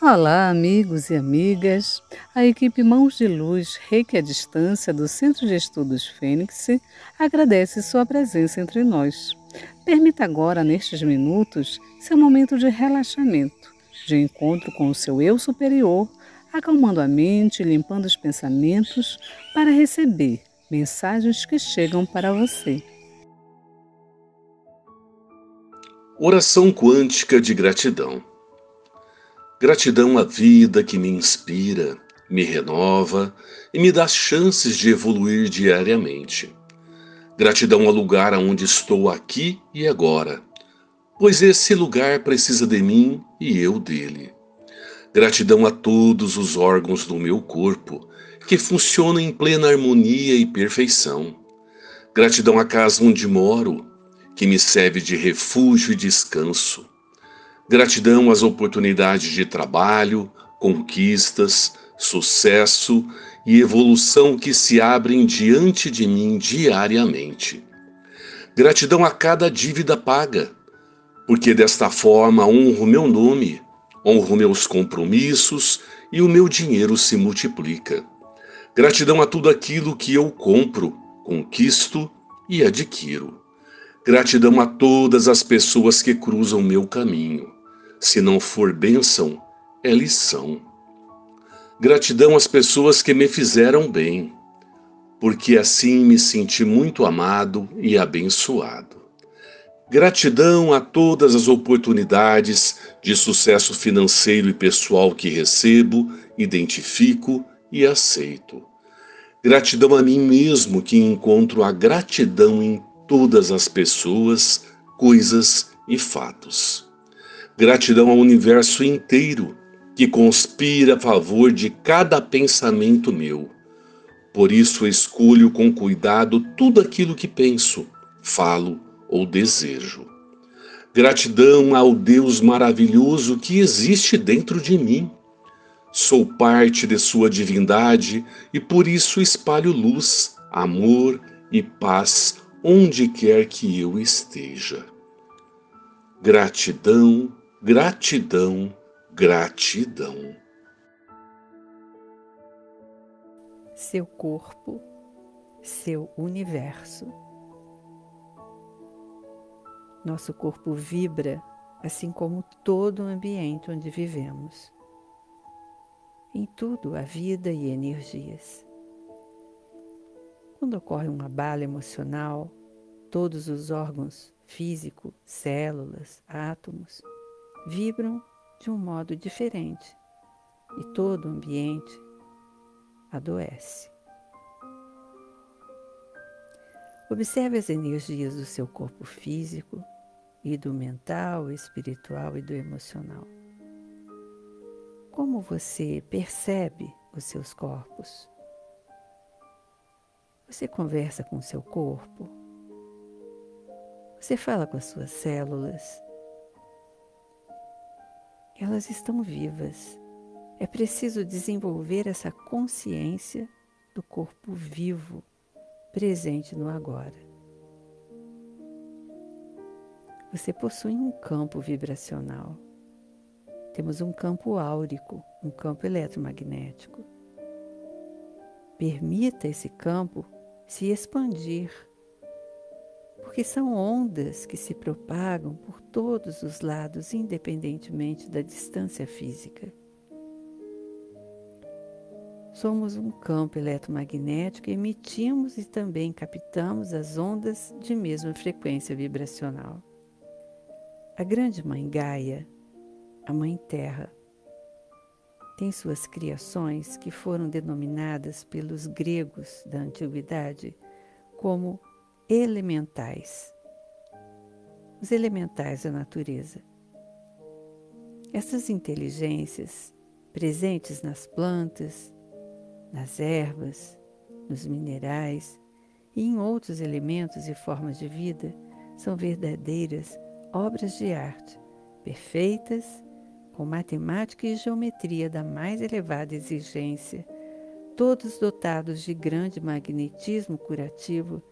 Olá, amigos e amigas. A equipe Mãos de Luz Reiki à Distância do Centro de Estudos Fênix agradece sua presença entre nós. Permita agora, nestes minutos, seu momento de relaxamento, de encontro com o seu eu superior, acalmando a mente limpando os pensamentos para receber mensagens que chegam para você. Oração quântica de gratidão. Gratidão à vida que me inspira, me renova e me dá chances de evoluir diariamente. Gratidão ao lugar onde estou aqui e agora, pois esse lugar precisa de mim e eu dele. Gratidão a todos os órgãos do meu corpo que funcionam em plena harmonia e perfeição. Gratidão à casa onde moro, que me serve de refúgio e descanso. Gratidão às oportunidades de trabalho, conquistas, sucesso e evolução que se abrem diante de mim diariamente. Gratidão a cada dívida paga, porque desta forma honro meu nome, honro meus compromissos e o meu dinheiro se multiplica. Gratidão a tudo aquilo que eu compro, conquisto e adquiro. Gratidão a todas as pessoas que cruzam meu caminho. Se não for bênção, é lição. Gratidão às pessoas que me fizeram bem, porque assim me senti muito amado e abençoado. Gratidão a todas as oportunidades de sucesso financeiro e pessoal que recebo, identifico e aceito. Gratidão a mim mesmo que encontro a gratidão em todas as pessoas, coisas e fatos. Gratidão ao universo inteiro que conspira a favor de cada pensamento meu. Por isso escolho com cuidado tudo aquilo que penso, falo ou desejo. Gratidão ao Deus maravilhoso que existe dentro de mim. Sou parte de Sua divindade e por isso espalho luz, amor e paz onde quer que eu esteja. Gratidão Gratidão, gratidão. Seu corpo, seu universo. Nosso corpo vibra, assim como todo o ambiente onde vivemos. Em tudo há vida e energias. Quando ocorre um abalo emocional, todos os órgãos físico, células, átomos, vibram de um modo diferente e todo o ambiente adoece. Observe as energias do seu corpo físico e do mental, espiritual e do emocional. Como você percebe os seus corpos? Você conversa com o seu corpo? Você fala com as suas células? Elas estão vivas. É preciso desenvolver essa consciência do corpo vivo, presente no agora. Você possui um campo vibracional. Temos um campo áurico, um campo eletromagnético. Permita esse campo se expandir porque são ondas que se propagam por todos os lados, independentemente da distância física. Somos um campo eletromagnético e emitimos e também captamos as ondas de mesma frequência vibracional. A grande mãe Gaia, a mãe Terra, tem suas criações que foram denominadas pelos gregos da antiguidade como elementais. Os elementais da natureza. Essas inteligências presentes nas plantas, nas ervas, nos minerais e em outros elementos e formas de vida são verdadeiras obras de arte, perfeitas, com matemática e geometria da mais elevada exigência, todos dotados de grande magnetismo curativo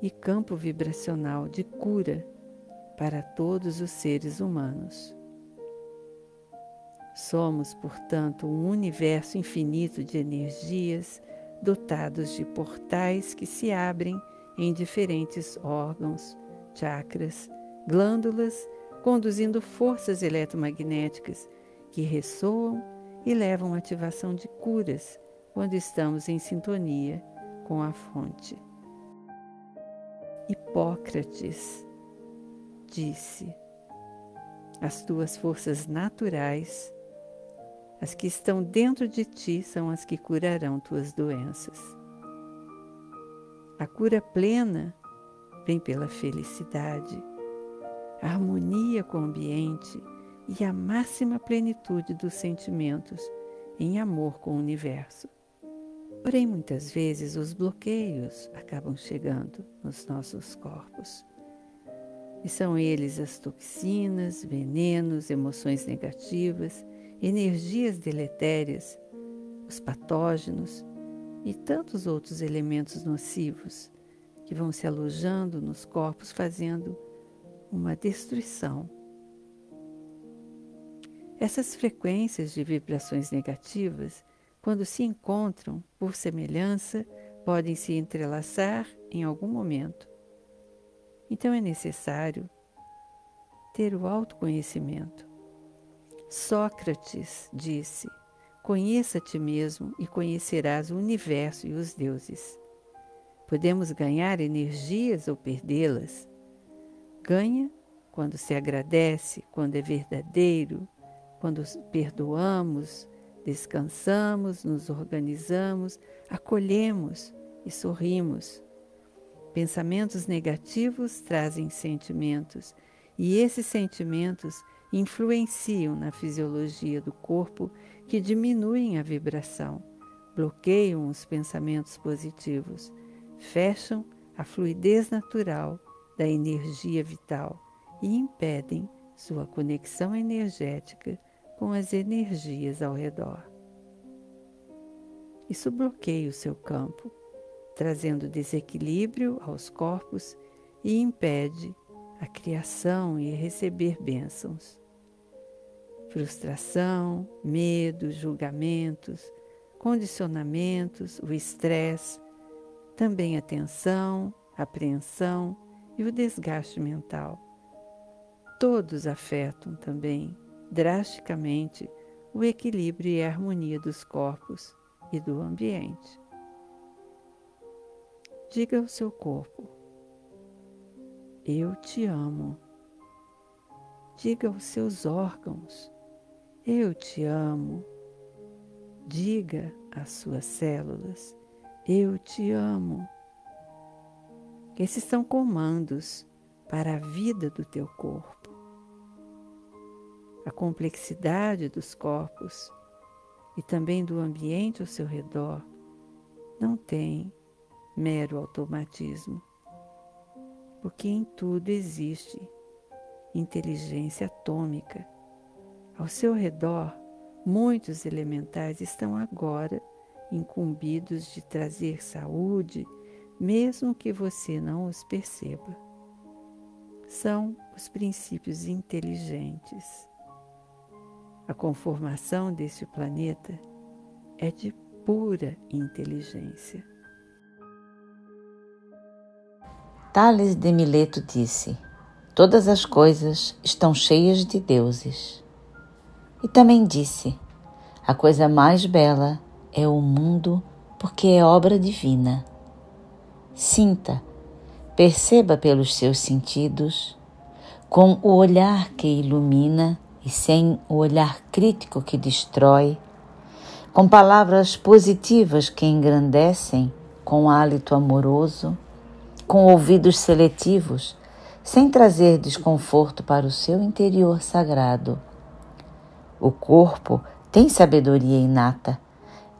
e campo vibracional de cura para todos os seres humanos. Somos, portanto, um universo infinito de energias dotados de portais que se abrem em diferentes órgãos, chakras, glândulas, conduzindo forças eletromagnéticas que ressoam e levam à ativação de curas quando estamos em sintonia com a fonte. Hipócrates disse: As tuas forças naturais, as que estão dentro de ti, são as que curarão tuas doenças. A cura plena vem pela felicidade, a harmonia com o ambiente e a máxima plenitude dos sentimentos em amor com o universo. Porém, muitas vezes os bloqueios acabam chegando nos nossos corpos. E são eles as toxinas, venenos, emoções negativas, energias deletérias, os patógenos e tantos outros elementos nocivos que vão se alojando nos corpos, fazendo uma destruição. Essas frequências de vibrações negativas, quando se encontram por semelhança, podem se entrelaçar em algum momento. Então é necessário ter o autoconhecimento. Sócrates disse: Conheça a ti mesmo e conhecerás o universo e os deuses. Podemos ganhar energias ou perdê-las. Ganha quando se agradece, quando é verdadeiro, quando perdoamos, descansamos, nos organizamos, acolhemos e sorrimos. Pensamentos negativos trazem sentimentos e esses sentimentos influenciam na fisiologia do corpo que diminuem a vibração, bloqueiam os pensamentos positivos, fecham a fluidez natural da energia vital e impedem sua conexão energética com as energias ao redor. Isso bloqueia o seu campo, trazendo desequilíbrio aos corpos e impede a criação e receber bênçãos frustração, medo, julgamentos, condicionamentos, o estresse, também a tensão, a apreensão e o desgaste mental. Todos afetam também drasticamente o equilíbrio e a harmonia dos corpos e do ambiente. Diga ao seu corpo: Eu te amo. Diga aos seus órgãos: eu te amo. Diga às suas células: Eu te amo. Esses são comandos para a vida do teu corpo. A complexidade dos corpos e também do ambiente ao seu redor não tem mero automatismo, porque em tudo existe inteligência atômica ao seu redor, muitos elementais estão agora incumbidos de trazer saúde, mesmo que você não os perceba. São os princípios inteligentes. A conformação deste planeta é de pura inteligência. Tales de Mileto disse: Todas as coisas estão cheias de deuses. E também disse: A coisa mais bela é o mundo porque é obra divina. Sinta, perceba pelos seus sentidos, com o olhar que ilumina e sem o olhar crítico que destrói, com palavras positivas que engrandecem, com hálito amoroso, com ouvidos seletivos, sem trazer desconforto para o seu interior sagrado o corpo tem sabedoria inata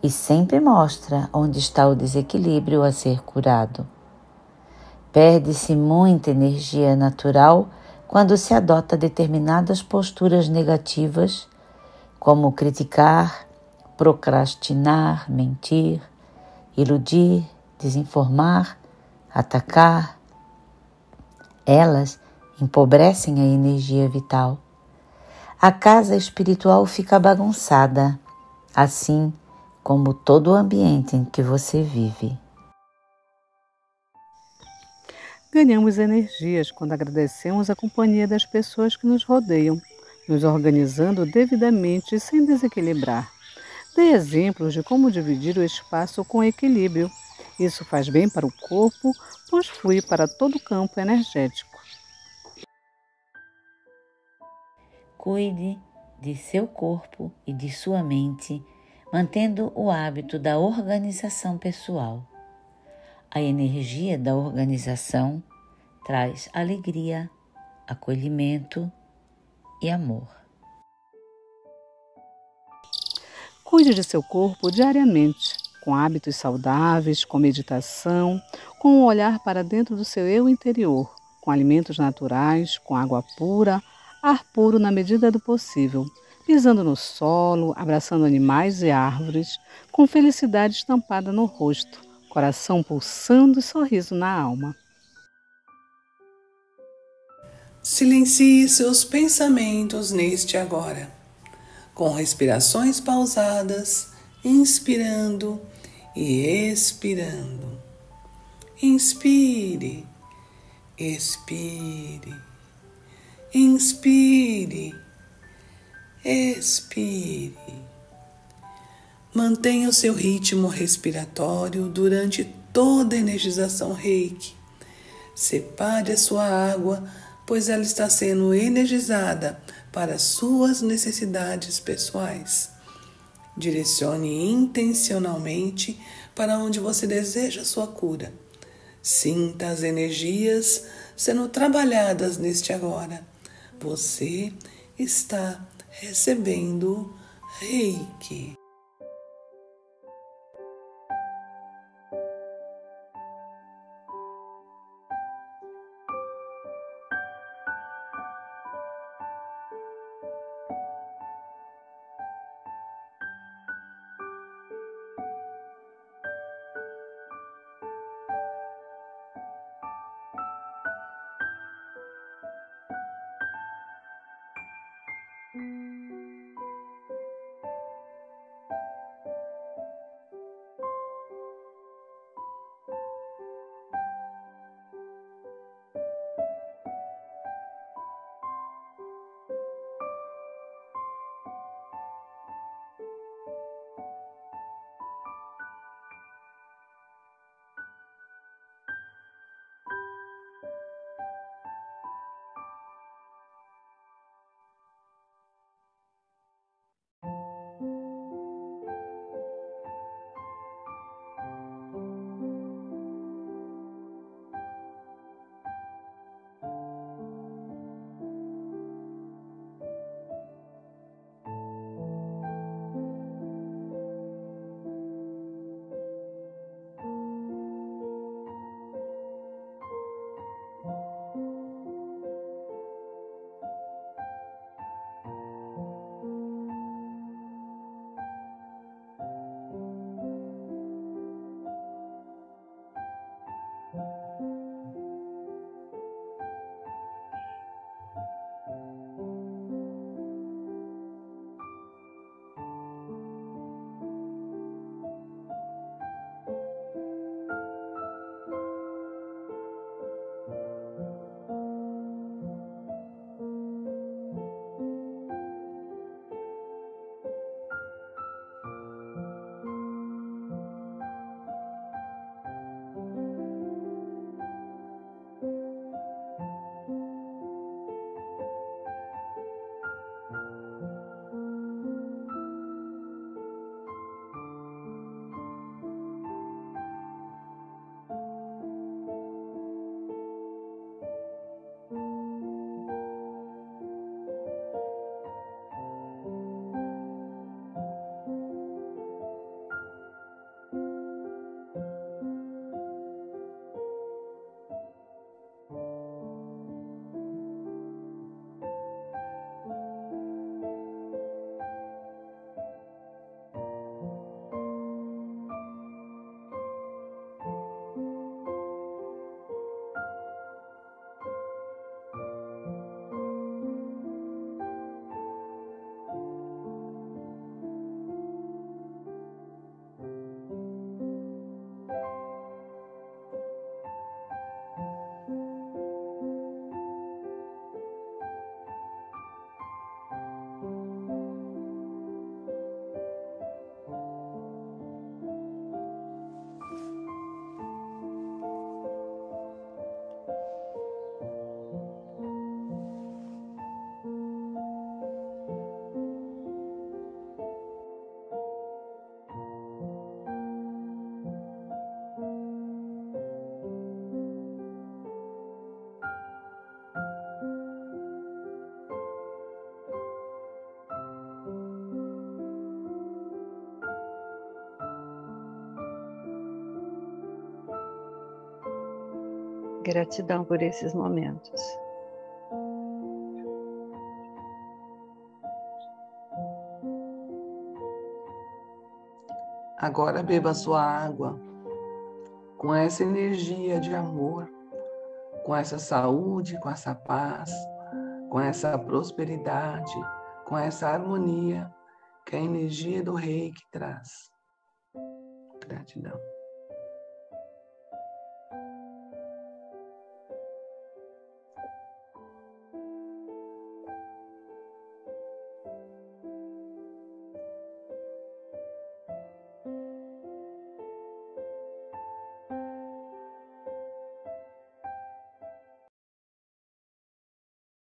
e sempre mostra onde está o desequilíbrio a ser curado. Perde-se muita energia natural quando se adota determinadas posturas negativas, como criticar, procrastinar, mentir, iludir, desinformar, atacar. Elas empobrecem a energia vital a casa espiritual fica bagunçada, assim como todo o ambiente em que você vive. Ganhamos energias quando agradecemos a companhia das pessoas que nos rodeiam, nos organizando devidamente sem desequilibrar. Dê exemplos de como dividir o espaço com equilíbrio. Isso faz bem para o corpo, pois flui para todo o campo energético. Cuide de seu corpo e de sua mente, mantendo o hábito da organização pessoal. A energia da organização traz alegria, acolhimento e amor. Cuide de seu corpo diariamente, com hábitos saudáveis, com meditação, com um olhar para dentro do seu eu interior, com alimentos naturais, com água pura, ar puro na medida do possível, pisando no solo, abraçando animais e árvores, com felicidade estampada no rosto, coração pulsando e sorriso na alma. Silencie seus pensamentos neste agora, com respirações pausadas, inspirando e expirando. Inspire, expire Inspire, expire. Mantenha o seu ritmo respiratório durante toda a energização reiki. Separe a sua água, pois ela está sendo energizada para suas necessidades pessoais. Direcione intencionalmente para onde você deseja sua cura. Sinta as energias sendo trabalhadas neste agora você está recebendo reiki. Gratidão por esses momentos. Agora beba sua água com essa energia de amor, com essa saúde, com essa paz, com essa prosperidade, com essa harmonia que a energia do rei que traz. Gratidão.